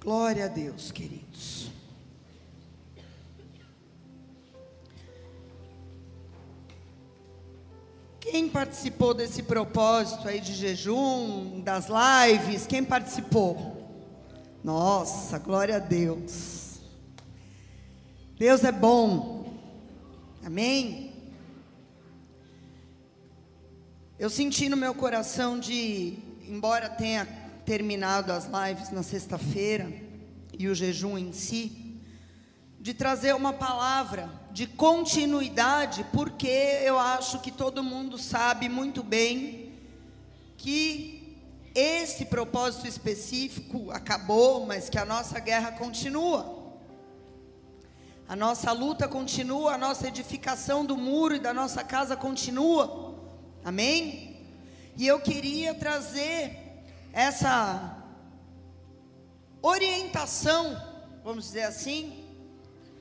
Glória a Deus, queridos. Quem participou desse propósito aí de jejum, das lives? Quem participou? Nossa, glória a Deus. Deus é bom. Amém? Eu senti no meu coração de, embora tenha terminado as lives na sexta-feira e o jejum em si, de trazer uma palavra de continuidade, porque eu acho que todo mundo sabe muito bem que esse propósito específico acabou, mas que a nossa guerra continua. A nossa luta continua, a nossa edificação do muro e da nossa casa continua. Amém? E eu queria trazer essa orientação, vamos dizer assim,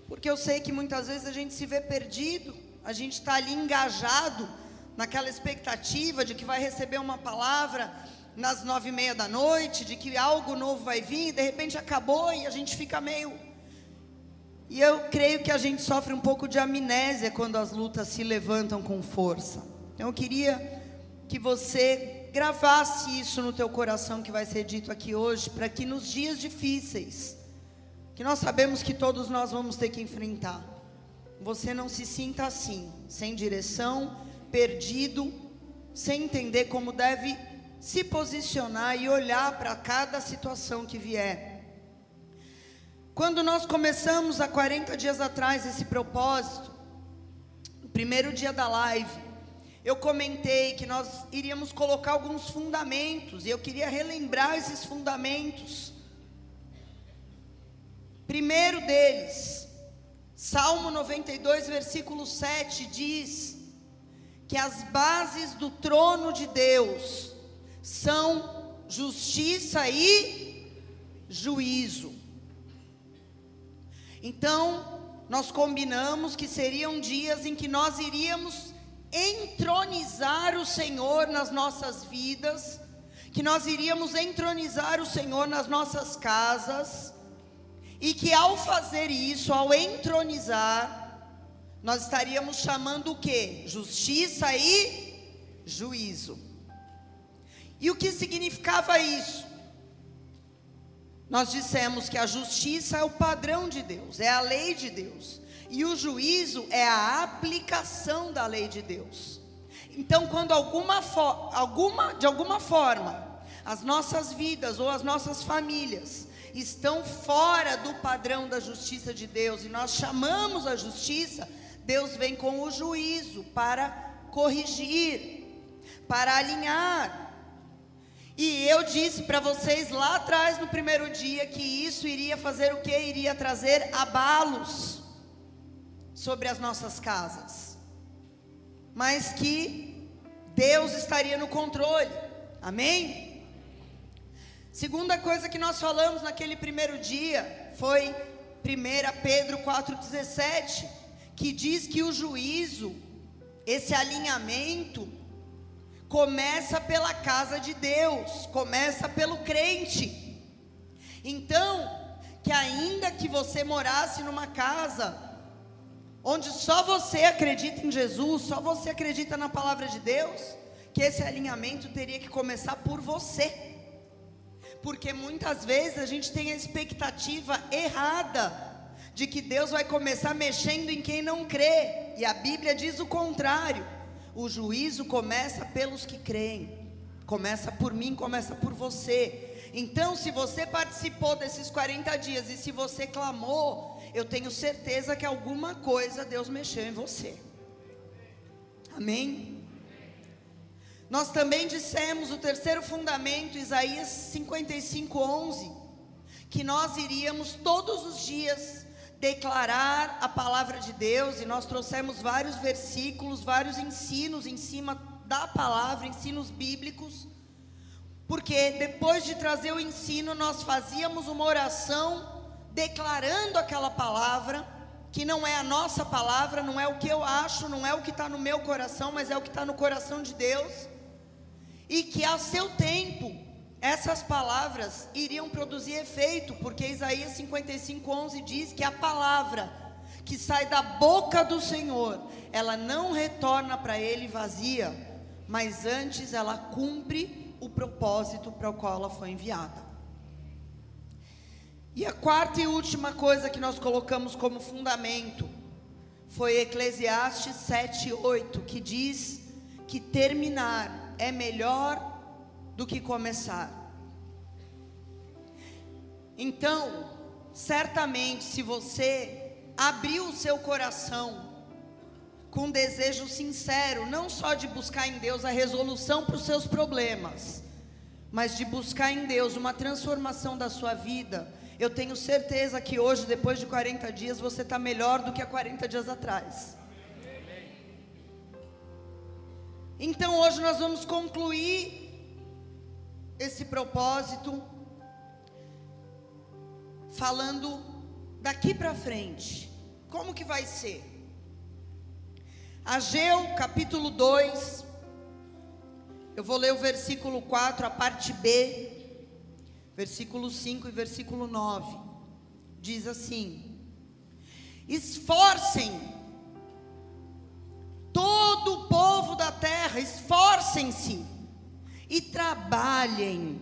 porque eu sei que muitas vezes a gente se vê perdido, a gente está ali engajado naquela expectativa de que vai receber uma palavra nas nove e meia da noite, de que algo novo vai vir, de repente acabou e a gente fica meio. E eu creio que a gente sofre um pouco de amnésia quando as lutas se levantam com força. Então eu queria que você gravasse isso no teu coração que vai ser dito aqui hoje, para que nos dias difíceis, que nós sabemos que todos nós vamos ter que enfrentar. Você não se sinta assim, sem direção, perdido, sem entender como deve se posicionar e olhar para cada situação que vier. Quando nós começamos há 40 dias atrás esse propósito, no primeiro dia da live, eu comentei que nós iríamos colocar alguns fundamentos, e eu queria relembrar esses fundamentos Primeiro deles, Salmo 92, versículo 7 diz que as bases do trono de Deus são justiça e juízo. Então, nós combinamos que seriam dias em que nós iríamos entronizar o Senhor nas nossas vidas, que nós iríamos entronizar o Senhor nas nossas casas, e que ao fazer isso, ao entronizar, nós estaríamos chamando o que? Justiça e juízo. E o que significava isso? Nós dissemos que a justiça é o padrão de Deus, é a lei de Deus, e o juízo é a aplicação da lei de Deus. Então, quando alguma, alguma de alguma forma as nossas vidas ou as nossas famílias estão fora do padrão da justiça de Deus e nós chamamos a justiça, Deus vem com o juízo para corrigir, para alinhar. E eu disse para vocês lá atrás no primeiro dia que isso iria fazer o que? Iria trazer abalos sobre as nossas casas. Mas que Deus estaria no controle. Amém? Segunda coisa que nós falamos naquele primeiro dia foi 1 Pedro 4,17, que diz que o juízo, esse alinhamento, começa pela casa de Deus, começa pelo crente. Então, que ainda que você morasse numa casa onde só você acredita em Jesus, só você acredita na palavra de Deus, que esse alinhamento teria que começar por você porque muitas vezes a gente tem a expectativa errada de que Deus vai começar mexendo em quem não crê, e a Bíblia diz o contrário. O juízo começa pelos que creem, começa por mim, começa por você. Então, se você participou desses 40 dias e se você clamou, eu tenho certeza que alguma coisa Deus mexeu em você. Amém? Nós também dissemos o terceiro fundamento, Isaías 55, 11, que nós iríamos todos os dias declarar a palavra de Deus, e nós trouxemos vários versículos, vários ensinos em cima da palavra, ensinos bíblicos, porque depois de trazer o ensino, nós fazíamos uma oração declarando aquela palavra, que não é a nossa palavra, não é o que eu acho, não é o que está no meu coração, mas é o que está no coração de Deus e que a seu tempo essas palavras iriam produzir efeito, porque Isaías 55:11 diz que a palavra que sai da boca do Senhor, ela não retorna para ele vazia, mas antes ela cumpre o propósito para o qual ela foi enviada. E a quarta e última coisa que nós colocamos como fundamento foi Eclesiastes 7:8, que diz que terminar é melhor do que começar. Então, certamente, se você abrir o seu coração com desejo sincero, não só de buscar em Deus a resolução para os seus problemas, mas de buscar em Deus uma transformação da sua vida, eu tenho certeza que hoje, depois de 40 dias, você está melhor do que há 40 dias atrás. Então hoje nós vamos concluir esse propósito falando daqui para frente. Como que vai ser? Ageu capítulo 2. Eu vou ler o versículo 4, a parte B, versículo 5 e versículo 9. Diz assim: Esforcem todo o povo da terra, esforcem-se e trabalhem,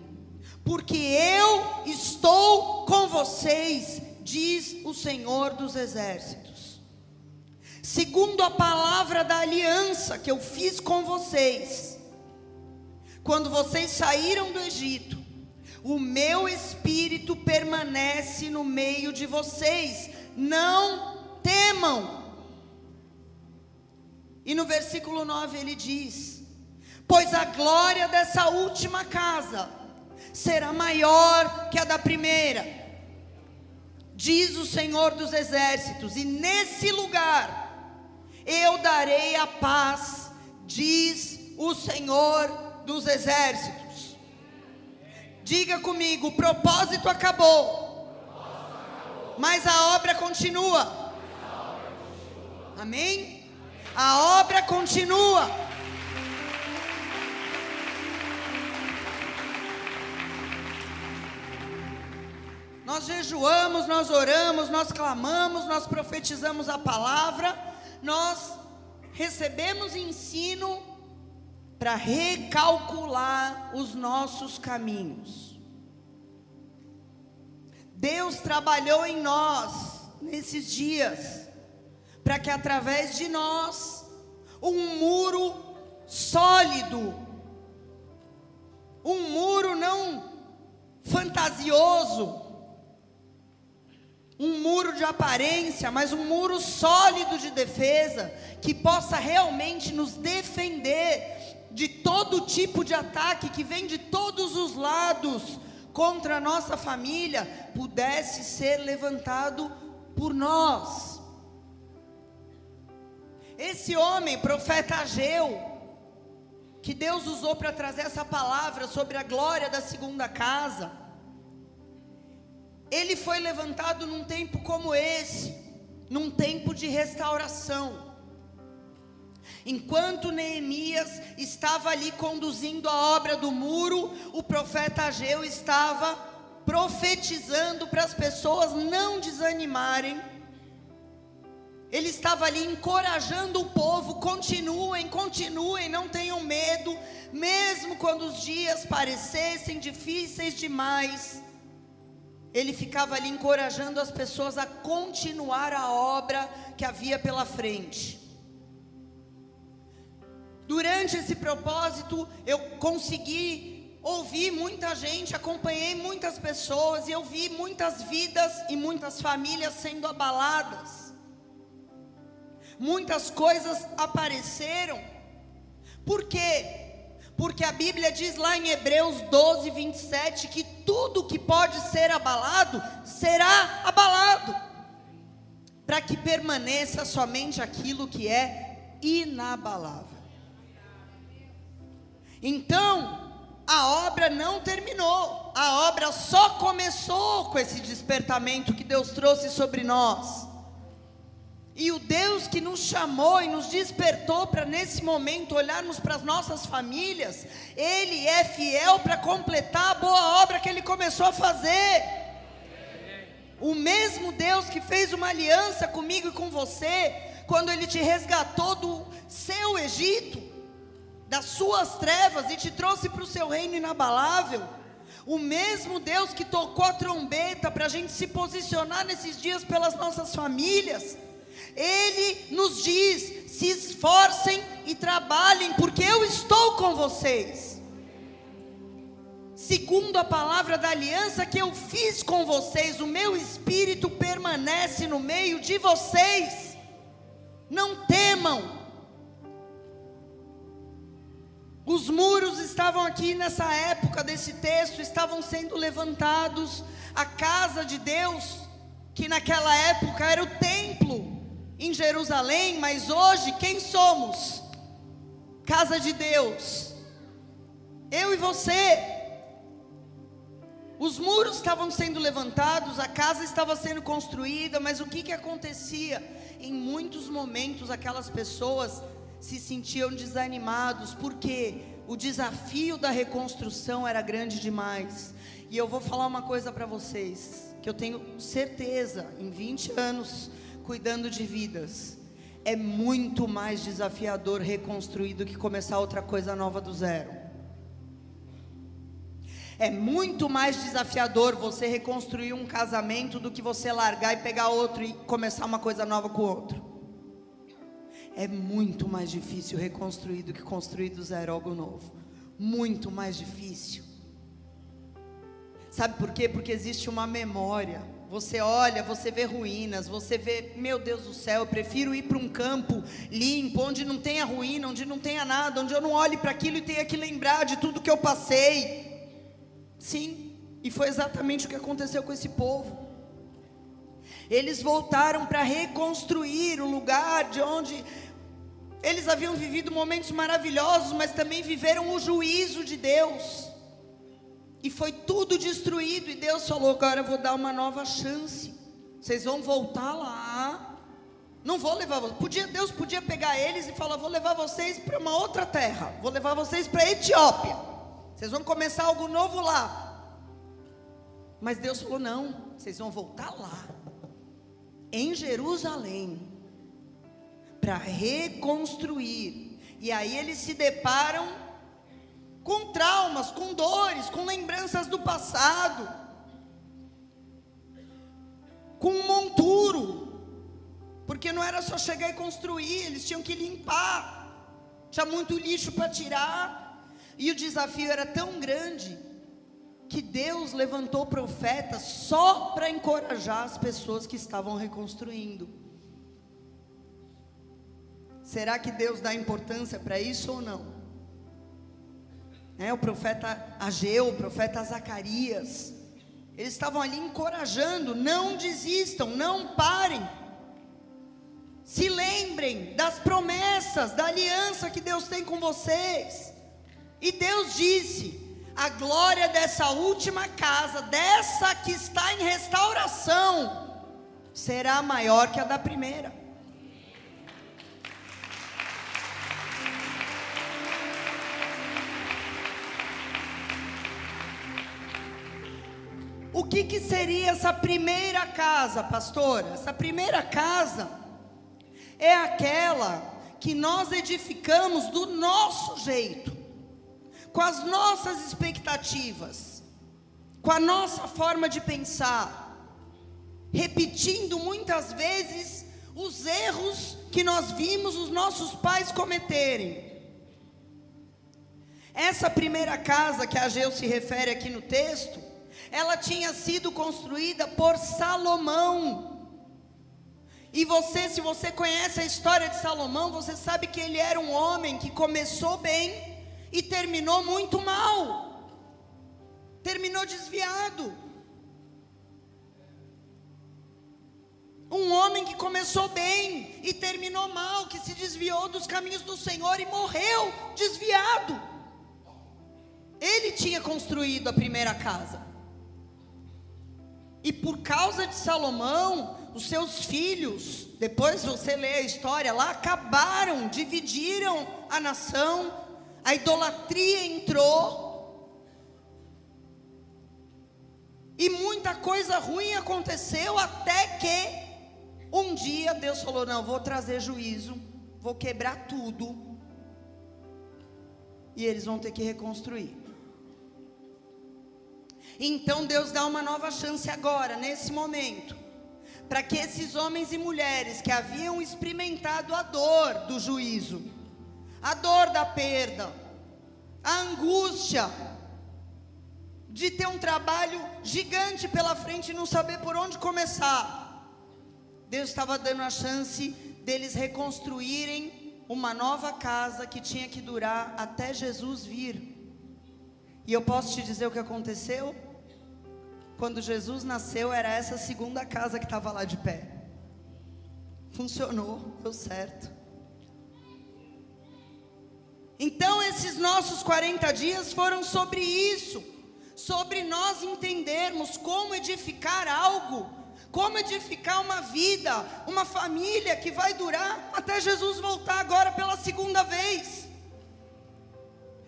porque eu estou com vocês, diz o Senhor dos Exércitos. Segundo a palavra da aliança que eu fiz com vocês, quando vocês saíram do Egito, o meu espírito permanece no meio de vocês, não temam. E no versículo 9 ele diz: pois a glória dessa última casa será maior que a da primeira, diz o Senhor dos Exércitos, e nesse lugar eu darei a paz, diz o Senhor dos Exércitos. Diga comigo: o propósito acabou, mas a obra continua. Amém? A obra continua. Nós jejuamos, nós oramos, nós clamamos, nós profetizamos a palavra, nós recebemos ensino para recalcular os nossos caminhos. Deus trabalhou em nós nesses dias, para que através de nós, um muro sólido, um muro não fantasioso, um muro de aparência, mas um muro sólido de defesa, que possa realmente nos defender de todo tipo de ataque que vem de todos os lados contra a nossa família, pudesse ser levantado por nós. Esse homem, profeta Ageu, que Deus usou para trazer essa palavra sobre a glória da segunda casa, ele foi levantado num tempo como esse, num tempo de restauração. Enquanto Neemias estava ali conduzindo a obra do muro, o profeta Ageu estava profetizando para as pessoas não desanimarem. Ele estava ali encorajando o povo: continuem, continuem, não tenham medo, mesmo quando os dias parecessem difíceis demais ele ficava ali encorajando as pessoas a continuar a obra que havia pela frente. Durante esse propósito, eu consegui ouvir muita gente, acompanhei muitas pessoas e eu vi muitas vidas e muitas famílias sendo abaladas. Muitas coisas apareceram. Por quê? Porque a Bíblia diz lá em Hebreus 12, 27 que tudo que pode ser abalado será abalado, para que permaneça somente aquilo que é inabalável. Então, a obra não terminou, a obra só começou com esse despertamento que Deus trouxe sobre nós. E o Deus que nos chamou e nos despertou para nesse momento olharmos para as nossas famílias, Ele é fiel para completar a boa obra que Ele começou a fazer. O mesmo Deus que fez uma aliança comigo e com você, quando Ele te resgatou do seu Egito, das suas trevas e te trouxe para o seu reino inabalável. O mesmo Deus que tocou a trombeta para a gente se posicionar nesses dias pelas nossas famílias ele nos diz: se esforcem e trabalhem, porque eu estou com vocês. Segundo a palavra da aliança que eu fiz com vocês, o meu espírito permanece no meio de vocês. Não temam. Os muros estavam aqui nessa época desse texto, estavam sendo levantados. A casa de Deus, que naquela época era o templo, em Jerusalém, mas hoje quem somos? Casa de Deus. Eu e você. Os muros estavam sendo levantados, a casa estava sendo construída, mas o que, que acontecia? Em muitos momentos aquelas pessoas se sentiam desanimados, porque o desafio da reconstrução era grande demais. E eu vou falar uma coisa para vocês, que eu tenho certeza, em 20 anos cuidando de vidas, é muito mais desafiador reconstruir do que começar outra coisa nova do zero. É muito mais desafiador você reconstruir um casamento do que você largar e pegar outro e começar uma coisa nova com outro. É muito mais difícil reconstruir do que construir do zero algo novo. Muito mais difícil. Sabe por quê? Porque existe uma memória você olha, você vê ruínas, você vê, meu Deus do céu, eu prefiro ir para um campo limpo, onde não tenha ruína, onde não tenha nada, onde eu não olhe para aquilo e tenha que lembrar de tudo que eu passei. Sim, e foi exatamente o que aconteceu com esse povo. Eles voltaram para reconstruir o lugar de onde eles haviam vivido momentos maravilhosos, mas também viveram o juízo de Deus. E foi tudo destruído. E Deus falou: agora eu vou dar uma nova chance. Vocês vão voltar lá. Não vou levar vocês. Podia, Deus podia pegar eles e falar: vou levar vocês para uma outra terra. Vou levar vocês para a Etiópia. Vocês vão começar algo novo lá. Mas Deus falou: não, vocês vão voltar lá. Em Jerusalém. Para reconstruir. E aí eles se deparam com traumas, com dores, com lembranças do passado, com um monturo, porque não era só chegar e construir, eles tinham que limpar, tinha muito lixo para tirar, e o desafio era tão grande que Deus levantou profetas só para encorajar as pessoas que estavam reconstruindo. Será que Deus dá importância para isso ou não? né, o profeta Ageu, o profeta Zacarias, eles estavam ali encorajando: não desistam, não parem. Se lembrem das promessas, da aliança que Deus tem com vocês. E Deus disse: a glória dessa última casa, dessa que está em restauração, será maior que a da primeira. Que, que seria essa primeira casa, pastora? Essa primeira casa é aquela que nós edificamos do nosso jeito, com as nossas expectativas, com a nossa forma de pensar, repetindo muitas vezes os erros que nós vimos os nossos pais cometerem. Essa primeira casa que a Geu se refere aqui no texto, ela tinha sido construída por Salomão. E você, se você conhece a história de Salomão, você sabe que ele era um homem que começou bem e terminou muito mal. Terminou desviado. Um homem que começou bem e terminou mal, que se desviou dos caminhos do Senhor e morreu desviado. Ele tinha construído a primeira casa. E por causa de Salomão, os seus filhos, depois você lê a história lá, acabaram, dividiram a nação, a idolatria entrou, e muita coisa ruim aconteceu até que um dia Deus falou: Não, vou trazer juízo, vou quebrar tudo, e eles vão ter que reconstruir. Então Deus dá uma nova chance agora, nesse momento, para que esses homens e mulheres que haviam experimentado a dor do juízo, a dor da perda, a angústia de ter um trabalho gigante pela frente e não saber por onde começar, Deus estava dando a chance deles reconstruírem uma nova casa que tinha que durar até Jesus vir. E eu posso te dizer o que aconteceu? Quando Jesus nasceu, era essa segunda casa que estava lá de pé. Funcionou, deu certo. Então, esses nossos 40 dias foram sobre isso, sobre nós entendermos como edificar algo, como edificar uma vida, uma família que vai durar até Jesus voltar agora pela.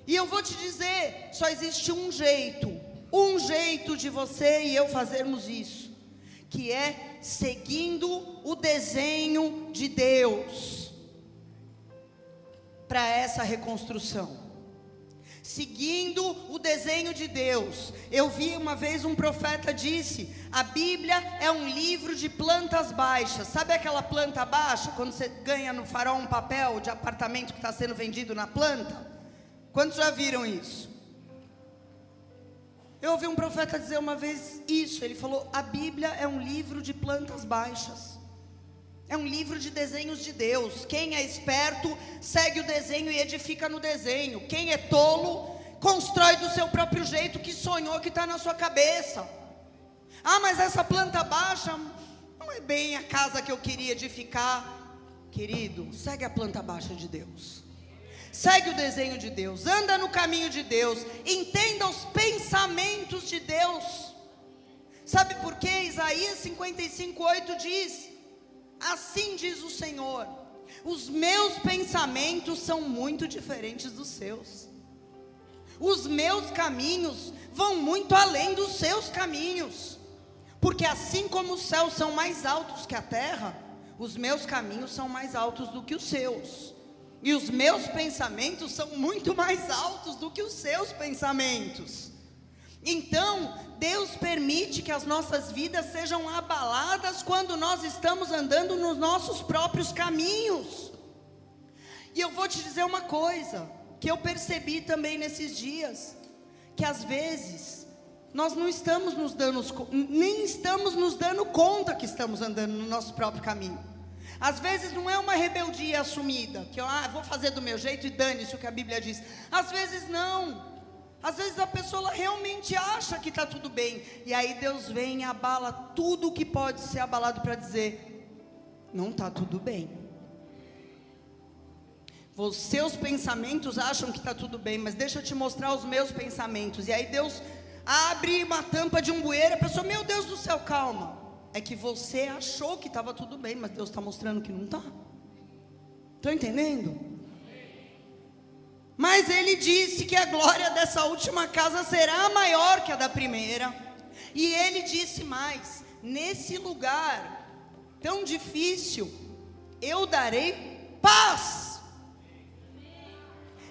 E eu vou te dizer: só existe um jeito um jeito de você e eu fazermos isso, que é seguindo o desenho de Deus para essa reconstrução. Seguindo o desenho de Deus. Eu vi uma vez um profeta disse: "A Bíblia é um livro de plantas baixas". Sabe aquela planta baixa quando você ganha no farol um papel de apartamento que está sendo vendido na planta? Quantos já viram isso? Eu ouvi um profeta dizer uma vez isso. Ele falou: a Bíblia é um livro de plantas baixas. É um livro de desenhos de Deus. Quem é esperto segue o desenho e edifica no desenho. Quem é tolo constrói do seu próprio jeito que sonhou que está na sua cabeça. Ah, mas essa planta baixa não é bem a casa que eu queria edificar. Querido, segue a planta baixa de Deus. Segue o desenho de Deus, anda no caminho de Deus, entenda os pensamentos de Deus. Sabe por quê? Isaías 55:8 diz: Assim diz o Senhor: Os meus pensamentos são muito diferentes dos seus. Os meus caminhos vão muito além dos seus caminhos. Porque assim como os céus são mais altos que a terra, os meus caminhos são mais altos do que os seus. E os meus pensamentos são muito mais altos do que os seus pensamentos. Então, Deus permite que as nossas vidas sejam abaladas quando nós estamos andando nos nossos próprios caminhos. E eu vou te dizer uma coisa que eu percebi também nesses dias, que às vezes nós não estamos nos dando nem estamos nos dando conta que estamos andando no nosso próprio caminho. Às vezes não é uma rebeldia assumida, que eu ah, vou fazer do meu jeito e dane-se o que a Bíblia diz. Às vezes não. Às vezes a pessoa realmente acha que está tudo bem. E aí Deus vem e abala tudo o que pode ser abalado para dizer: não está tudo bem. Os seus pensamentos acham que está tudo bem, mas deixa eu te mostrar os meus pensamentos. E aí Deus abre uma tampa de um bueiro, a pessoa, meu Deus do céu, calma é que você achou que estava tudo bem, mas Deus está mostrando que não está. Estão entendendo? Mas ele disse que a glória dessa última casa será maior que a da primeira. E ele disse mais: nesse lugar tão difícil, eu darei paz.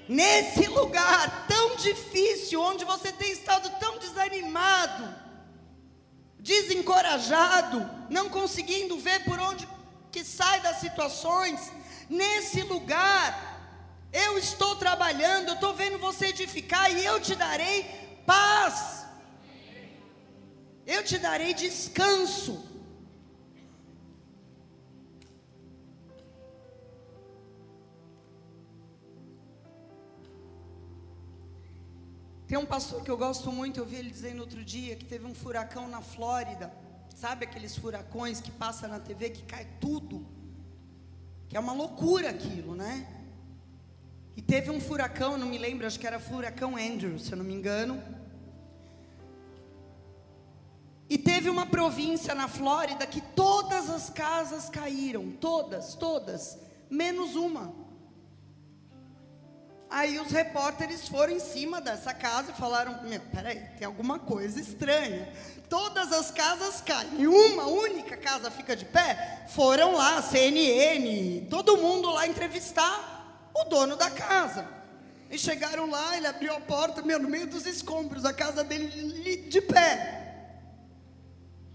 Nesse lugar tão difícil, onde você tem estado tão desanimado, desencorajado, não conseguindo ver por onde que sai das situações, nesse lugar, eu estou trabalhando, eu estou vendo você edificar e eu te darei paz, eu te darei descanso. Tem um pastor que eu gosto muito, eu vi ele dizendo outro dia que teve um furacão na Flórida. Sabe aqueles furacões que passa na TV que cai tudo? Que é uma loucura aquilo, né? E teve um furacão, não me lembro, acho que era furacão Andrew, se eu não me engano. E teve uma província na Flórida que todas as casas caíram, todas, todas, menos uma. Aí os repórteres foram em cima dessa casa e falaram: Meu, peraí, tem alguma coisa estranha. Todas as casas caem, e uma única casa fica de pé. Foram lá, CNN, todo mundo lá entrevistar o dono da casa. E chegaram lá, ele abriu a porta, meu, no meio dos escombros, a casa dele de pé.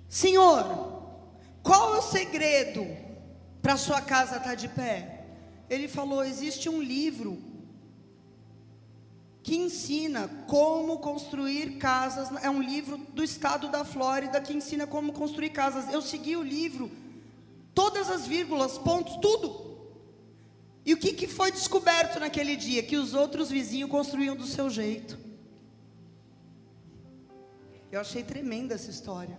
Senhor, qual é o segredo para sua casa estar tá de pé? Ele falou: existe um livro que ensina como construir casas. É um livro do estado da Flórida que ensina como construir casas. Eu segui o livro, todas as vírgulas, pontos, tudo. E o que, que foi descoberto naquele dia? Que os outros vizinhos construíam do seu jeito. Eu achei tremenda essa história.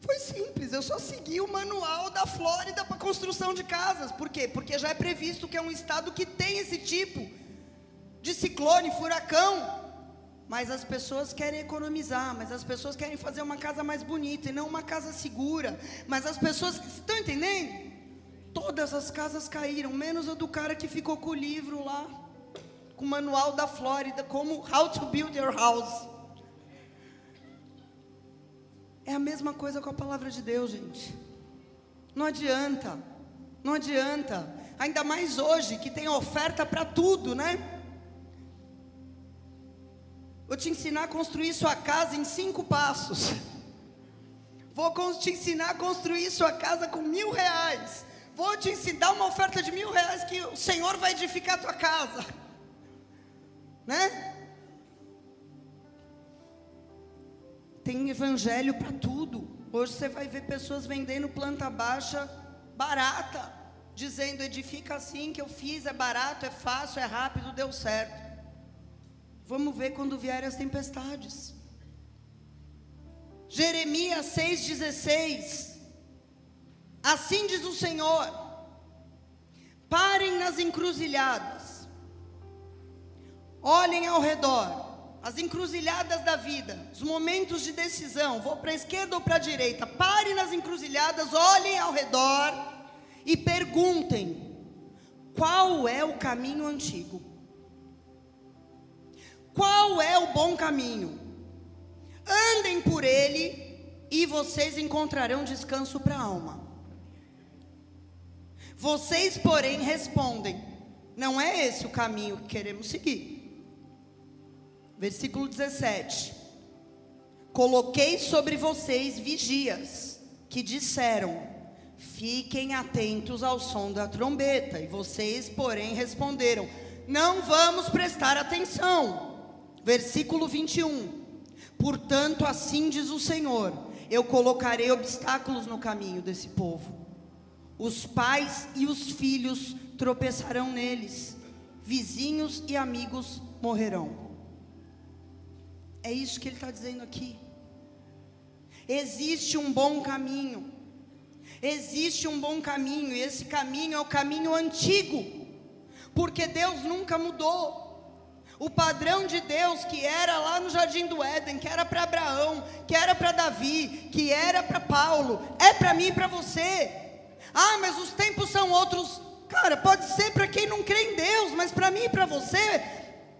Foi simples, eu só segui o manual da Flórida para construção de casas. Por quê? Porque já é previsto que é um estado que tem esse tipo de ciclone, furacão. Mas as pessoas querem economizar, mas as pessoas querem fazer uma casa mais bonita e não uma casa segura. Mas as pessoas estão entendendo? Todas as casas caíram, menos a do cara que ficou com o livro lá, com o manual da Flórida, como How to Build Your House. É a mesma coisa com a palavra de Deus, gente. Não adianta. Não adianta. Ainda mais hoje que tem oferta para tudo, né? Vou te ensinar a construir sua casa em cinco passos. Vou te ensinar a construir sua casa com mil reais. Vou te ensinar uma oferta de mil reais que o Senhor vai edificar a tua casa. Né? Tem evangelho para tudo. Hoje você vai ver pessoas vendendo planta baixa barata, dizendo edifica assim que eu fiz, é barato, é fácil, é rápido, deu certo. Vamos ver quando vierem as tempestades. Jeremias 6,16. Assim diz o Senhor: parem nas encruzilhadas, olhem ao redor, as encruzilhadas da vida, os momentos de decisão, vou para a esquerda ou para a direita, pare nas encruzilhadas, olhem ao redor e perguntem: qual é o caminho antigo? Qual é o bom caminho? Andem por ele e vocês encontrarão descanso para a alma. Vocês, porém, respondem: não é esse o caminho que queremos seguir. Versículo 17: Coloquei sobre vocês vigias, que disseram: Fiquem atentos ao som da trombeta. E vocês, porém, responderam: Não vamos prestar atenção. Versículo 21. Portanto, assim diz o Senhor: Eu colocarei obstáculos no caminho desse povo. Os pais e os filhos tropeçarão neles, vizinhos e amigos morrerão. É isso que ele está dizendo aqui. Existe um bom caminho. Existe um bom caminho, e esse caminho é o caminho antigo, porque Deus nunca mudou. O padrão de Deus que era lá no jardim do Éden, que era para Abraão, que era para Davi, que era para Paulo, é para mim e para você. Ah, mas os tempos são outros. Cara, pode ser para quem não crê em Deus, mas para mim e para você,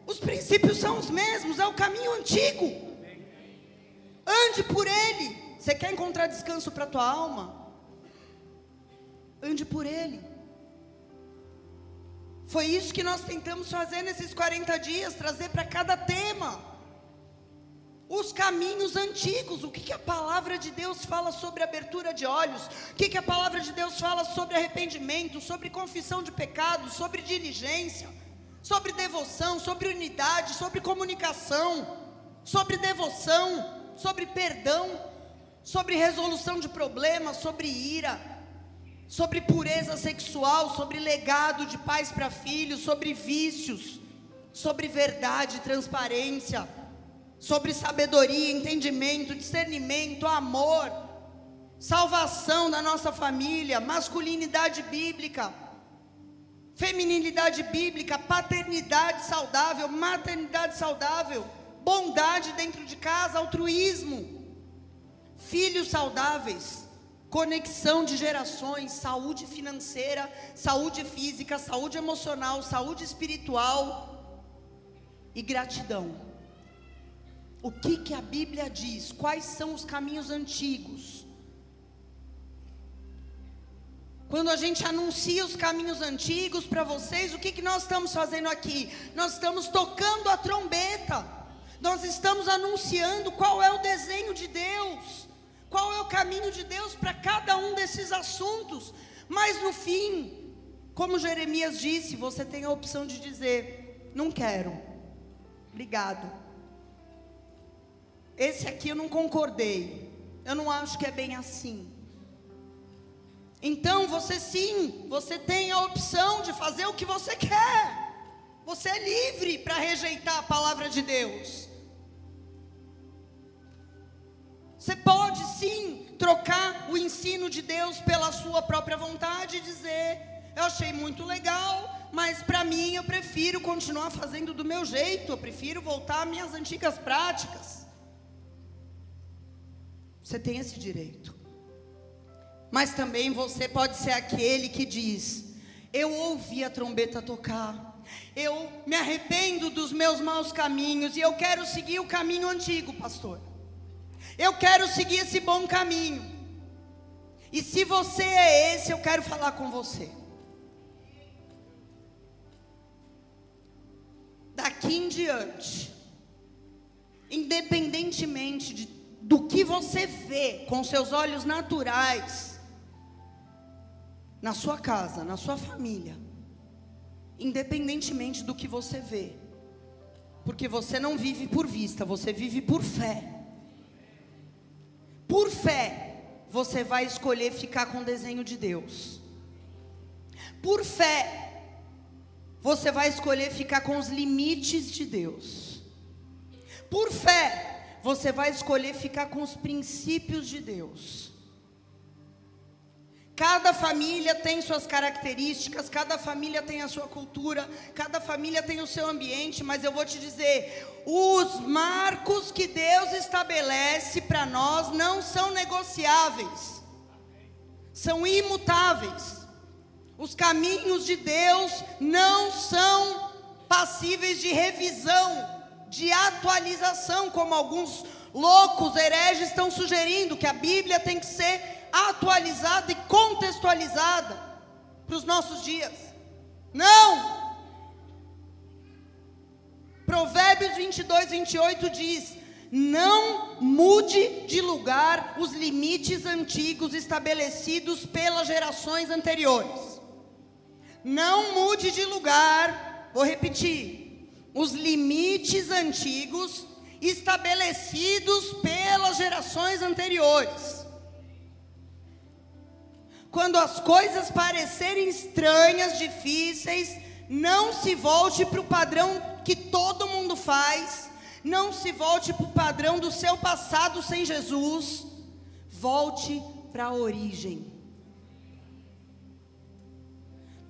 os princípios são os mesmos, é o caminho antigo. Ande por ele. Você quer encontrar descanso para a tua alma? Ande por ele. Foi isso que nós tentamos fazer nesses 40 dias, trazer para cada tema. Os caminhos antigos, o que, que, a palavra de Deus fala sobre abertura de olhos, o que, que a palavra de Deus fala sobre arrependimento, sobre confissão de pecados, sobre diligência sobre devoção, sobre unidade, sobre comunicação, sobre devoção, sobre perdão, sobre resolução de problemas, sobre ira, sobre pureza sexual, sobre legado de pais para filhos, sobre vícios, sobre verdade, transparência, sobre sabedoria, entendimento, discernimento, amor, salvação da nossa família, masculinidade bíblica feminilidade bíblica, paternidade saudável, maternidade saudável, bondade dentro de casa, altruísmo, filhos saudáveis, conexão de gerações, saúde financeira, saúde física, saúde emocional, saúde espiritual e gratidão. O que que a Bíblia diz? Quais são os caminhos antigos? Quando a gente anuncia os caminhos antigos para vocês, o que, que nós estamos fazendo aqui? Nós estamos tocando a trombeta, nós estamos anunciando qual é o desenho de Deus, qual é o caminho de Deus para cada um desses assuntos. Mas no fim, como Jeremias disse, você tem a opção de dizer: não quero, obrigado. Esse aqui eu não concordei, eu não acho que é bem assim. Então você sim, você tem a opção de fazer o que você quer. Você é livre para rejeitar a palavra de Deus. Você pode sim trocar o ensino de Deus pela sua própria vontade e dizer: Eu achei muito legal, mas para mim eu prefiro continuar fazendo do meu jeito, eu prefiro voltar às minhas antigas práticas. Você tem esse direito. Mas também você pode ser aquele que diz: Eu ouvi a trombeta tocar, eu me arrependo dos meus maus caminhos e eu quero seguir o caminho antigo, pastor. Eu quero seguir esse bom caminho. E se você é esse, eu quero falar com você. Daqui em diante, independentemente de, do que você vê com seus olhos naturais, na sua casa, na sua família, independentemente do que você vê, porque você não vive por vista, você vive por fé. Por fé, você vai escolher ficar com o desenho de Deus. Por fé, você vai escolher ficar com os limites de Deus. Por fé, você vai escolher ficar com os princípios de Deus. Cada família tem suas características, cada família tem a sua cultura, cada família tem o seu ambiente, mas eu vou te dizer: os marcos que Deus estabelece para nós não são negociáveis, são imutáveis. Os caminhos de Deus não são passíveis de revisão, de atualização, como alguns loucos hereges estão sugerindo, que a Bíblia tem que ser atualizada e contextualizada para os nossos dias. Não! Provérbios 22, 28 diz: Não mude de lugar os limites antigos estabelecidos pelas gerações anteriores. Não mude de lugar, vou repetir, os limites antigos estabelecidos pelas gerações anteriores. Quando as coisas parecerem estranhas, difíceis, não se volte para o padrão que todo mundo faz, não se volte para o padrão do seu passado sem Jesus, volte para a origem.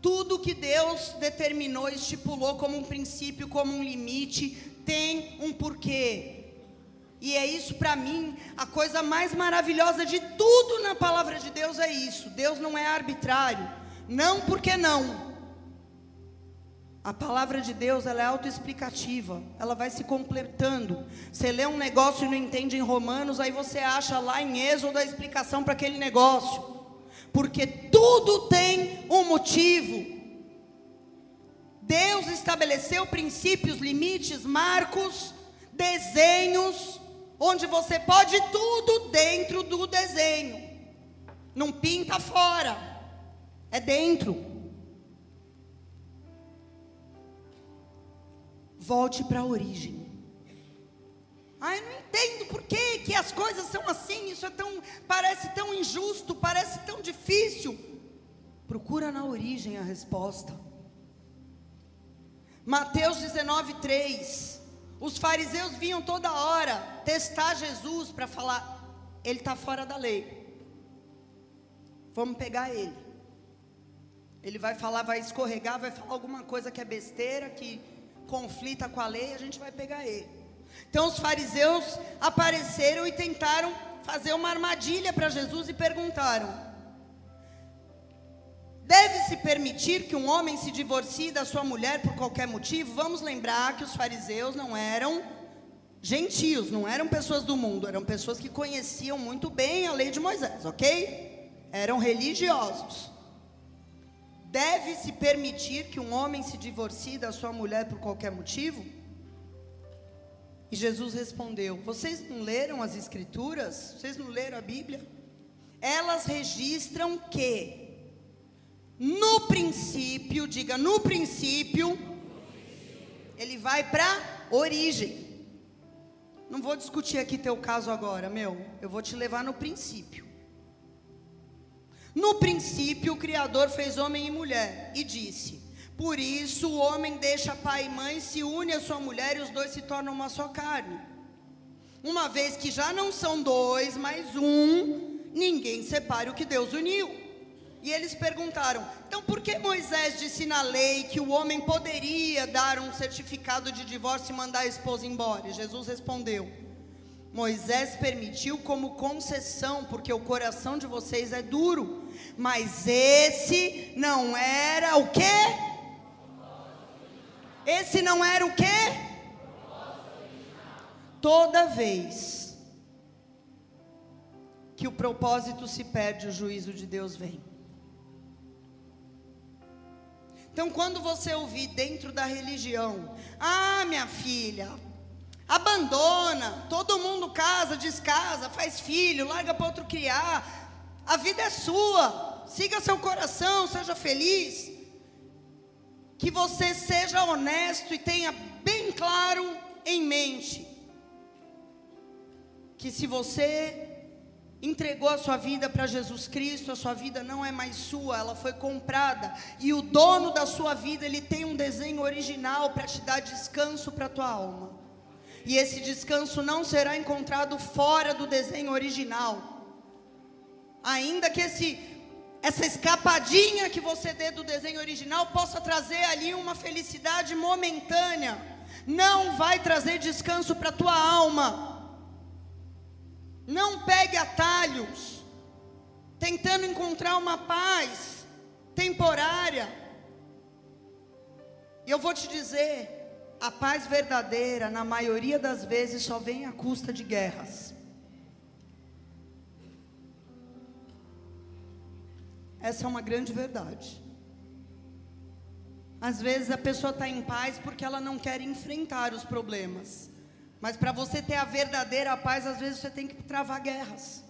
Tudo que Deus determinou, estipulou como um princípio, como um limite, tem um porquê. E é isso para mim, a coisa mais maravilhosa de tudo na palavra de Deus é isso. Deus não é arbitrário. Não porque não. A palavra de Deus, ela é autoexplicativa, ela vai se completando. Você lê um negócio e não entende em Romanos, aí você acha lá em Êxodo a explicação para aquele negócio. Porque tudo tem um motivo. Deus estabeleceu princípios, limites, marcos, desenhos onde você pode tudo dentro do desenho. Não pinta fora, é dentro. Volte para a origem. Ah, eu não entendo por que, que as coisas são assim, isso é tão, parece tão injusto, parece tão difícil. Procura na origem a resposta. Mateus 19, 3. Os fariseus vinham toda hora testar Jesus para falar: ele está fora da lei. Vamos pegar ele. Ele vai falar, vai escorregar, vai falar alguma coisa que é besteira, que conflita com a lei, a gente vai pegar ele. Então os fariseus apareceram e tentaram fazer uma armadilha para Jesus e perguntaram: Deve-se permitir que um homem se divorcie da sua mulher por qualquer motivo? Vamos lembrar que os fariseus não eram gentios, não eram pessoas do mundo, eram pessoas que conheciam muito bem a lei de Moisés, ok? Eram religiosos. Deve-se permitir que um homem se divorcie da sua mulher por qualquer motivo? E Jesus respondeu: Vocês não leram as Escrituras? Vocês não leram a Bíblia? Elas registram que no princípio, diga no princípio, ele vai para origem. Não vou discutir aqui teu caso agora, meu. Eu vou te levar no princípio. No princípio, o Criador fez homem e mulher e disse: Por isso o homem deixa pai e mãe, se une à sua mulher e os dois se tornam uma só carne. Uma vez que já não são dois, mas um, ninguém separe o que Deus uniu. E eles perguntaram: então por que Moisés disse na lei que o homem poderia dar um certificado de divórcio e mandar a esposa embora? E Jesus respondeu: Moisés permitiu como concessão, porque o coração de vocês é duro. Mas esse não era o quê? Esse não era o quê? Toda vez que o propósito se perde, o juízo de Deus vem. Então, quando você ouvir dentro da religião, ah, minha filha, abandona, todo mundo casa, descasa, faz filho, larga para outro criar, a vida é sua, siga seu coração, seja feliz. Que você seja honesto e tenha bem claro em mente que se você entregou a sua vida para Jesus Cristo, a sua vida não é mais sua, ela foi comprada. E o dono da sua vida, ele tem um desenho original para te dar descanso para a tua alma. E esse descanso não será encontrado fora do desenho original. Ainda que esse essa escapadinha que você dê do desenho original possa trazer ali uma felicidade momentânea, não vai trazer descanso para a tua alma. Não pegue atalhos, tentando encontrar uma paz temporária. E eu vou te dizer, a paz verdadeira, na maioria das vezes, só vem à custa de guerras. Essa é uma grande verdade. Às vezes a pessoa está em paz porque ela não quer enfrentar os problemas. Mas para você ter a verdadeira paz, às vezes você tem que travar guerras.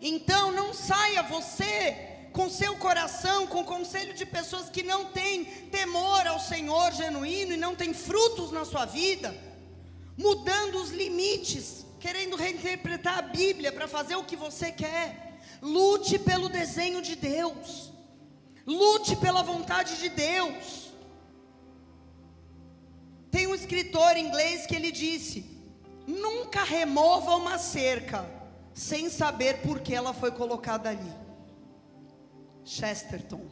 Então não saia você com seu coração, com conselho de pessoas que não têm temor ao Senhor genuíno e não têm frutos na sua vida, mudando os limites, querendo reinterpretar a Bíblia para fazer o que você quer. Lute pelo desenho de Deus. Lute pela vontade de Deus. Tem um escritor inglês que ele disse: nunca remova uma cerca sem saber por que ela foi colocada ali. Chesterton.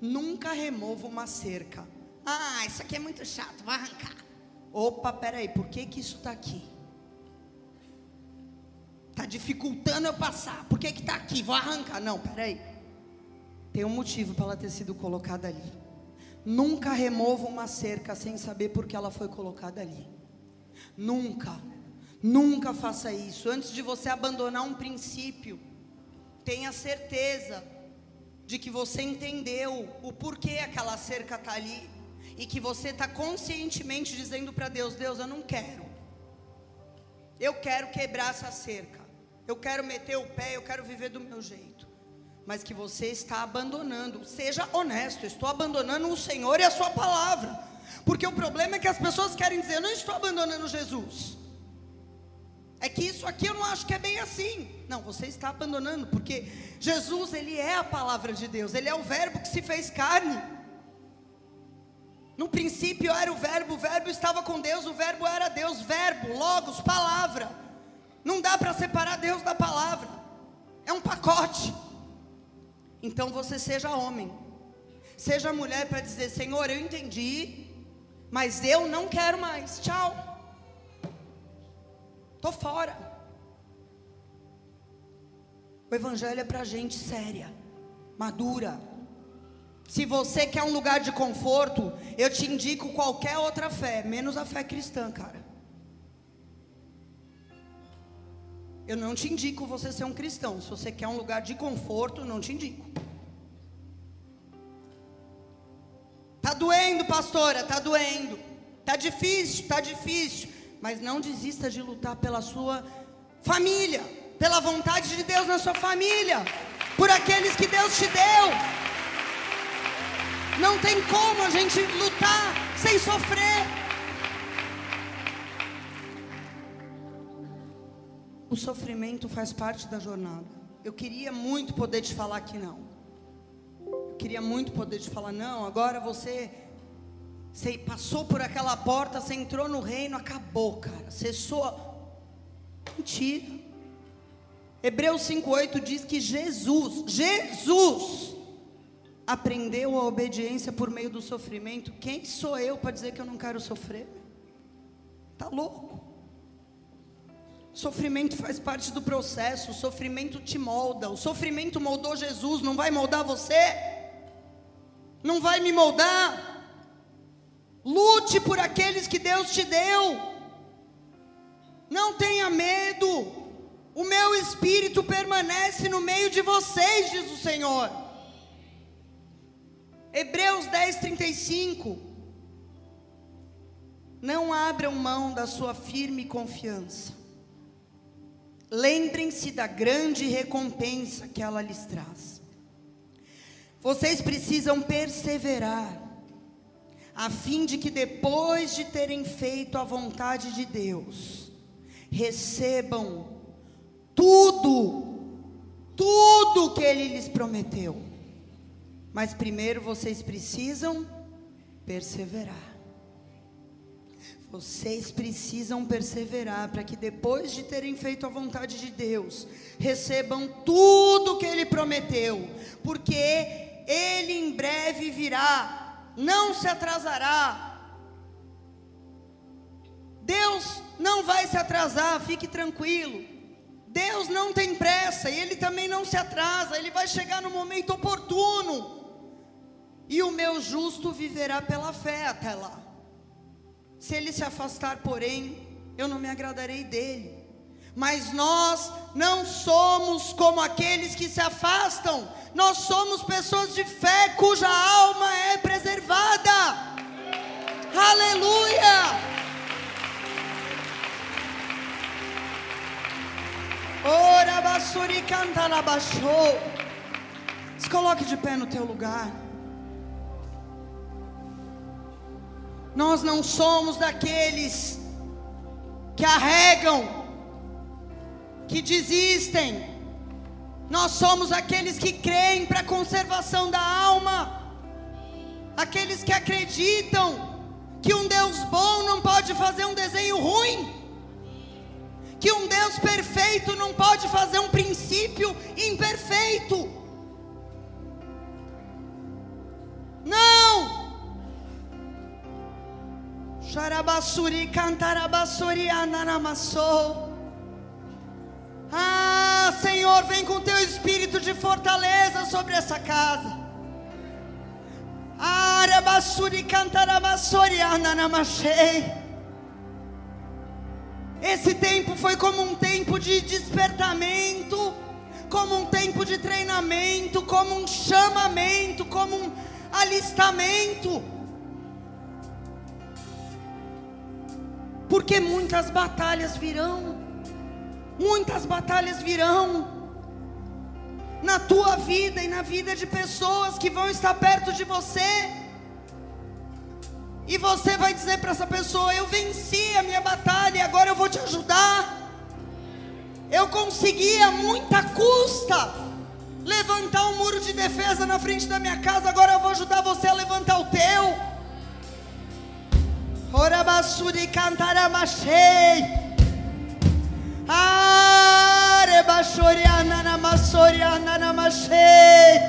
Nunca remova uma cerca. Ah, isso aqui é muito chato, vai arrancar. Opa, peraí, por que, que isso está aqui? Está dificultando eu passar. Por que está aqui? Vou arrancar. Não, peraí. Tem um motivo para ela ter sido colocada ali. Nunca remova uma cerca sem saber por que ela foi colocada ali. Nunca, nunca faça isso. Antes de você abandonar um princípio, tenha certeza de que você entendeu o porquê aquela cerca está ali e que você está conscientemente dizendo para Deus: Deus, eu não quero. Eu quero quebrar essa cerca. Eu quero meter o pé, eu quero viver do meu jeito mas que você está abandonando. Seja honesto, estou abandonando o Senhor e a Sua palavra. Porque o problema é que as pessoas querem dizer, eu não estou abandonando Jesus. É que isso aqui eu não acho que é bem assim. Não, você está abandonando, porque Jesus, Ele é a palavra de Deus, Ele é o Verbo que se fez carne. No princípio era o Verbo, o Verbo estava com Deus, o Verbo era Deus, Verbo, Logos, palavra. Não dá para separar Deus da palavra, é um pacote. Então você seja homem, seja mulher para dizer: Senhor, eu entendi, Mas eu não quero mais. Tchau. Tô fora. O evangelho é para gente séria, madura. Se você quer um lugar de conforto, eu te indico qualquer outra fé, menos a fé cristã, cara. Eu não te indico você ser um cristão. Se você quer um lugar de conforto, não te indico. Tá doendo, pastora, tá doendo. Tá difícil, tá difícil, mas não desista de lutar pela sua família, pela vontade de Deus na sua família, por aqueles que Deus te deu. Não tem como a gente lutar sem sofrer. O sofrimento faz parte da jornada. Eu queria muito poder te falar que não. Eu queria muito poder te falar, não, agora você, você passou por aquela porta, você entrou no reino, acabou, cara. Cessou. Mentira. Hebreus 5,8 diz que Jesus, Jesus, aprendeu a obediência por meio do sofrimento. Quem sou eu para dizer que eu não quero sofrer? Tá louco? Sofrimento faz parte do processo, o sofrimento te molda. O sofrimento moldou Jesus, não vai moldar você? Não vai me moldar? Lute por aqueles que Deus te deu. Não tenha medo. O meu espírito permanece no meio de vocês, diz o Senhor. Hebreus 10, 35. Não abram mão da sua firme confiança Lembrem-se da grande recompensa que ela lhes traz. Vocês precisam perseverar, a fim de que depois de terem feito a vontade de Deus, recebam tudo, tudo que Ele lhes prometeu. Mas primeiro vocês precisam perseverar. Vocês precisam perseverar para que depois de terem feito a vontade de Deus, recebam tudo que Ele prometeu, porque Ele em breve virá, não se atrasará. Deus não vai se atrasar, fique tranquilo. Deus não tem pressa e Ele também não se atrasa, Ele vai chegar no momento oportuno. E o meu justo viverá pela fé até lá. Se ele se afastar, porém, eu não me agradarei dele. Mas nós não somos como aqueles que se afastam, nós somos pessoas de fé cuja alma é preservada. Aleluia! Ora basuri canta. Se coloque de pé no teu lugar. Nós não somos daqueles que arregam, que desistem. Nós somos aqueles que creem para a conservação da alma, aqueles que acreditam que um Deus bom não pode fazer um desenho ruim, que um Deus perfeito não pode fazer um princípio imperfeito. Xarabassuri cantarabassuri ananamassou. Ah, Senhor, vem com teu espírito de fortaleza sobre essa casa. Arabassuri cantarabassuri ananamachei. Esse tempo foi como um tempo de despertamento, como um tempo de treinamento, como um chamamento, como um alistamento. Porque muitas batalhas virão, muitas batalhas virão na tua vida e na vida de pessoas que vão estar perto de você. E você vai dizer para essa pessoa: Eu venci a minha batalha, agora eu vou te ajudar. Eu consegui a muita custa levantar um muro de defesa na frente da minha casa, agora eu vou ajudar você a levantar o teu. Orabasuri cantaramachei. Arebashori ananamasori ananamachei.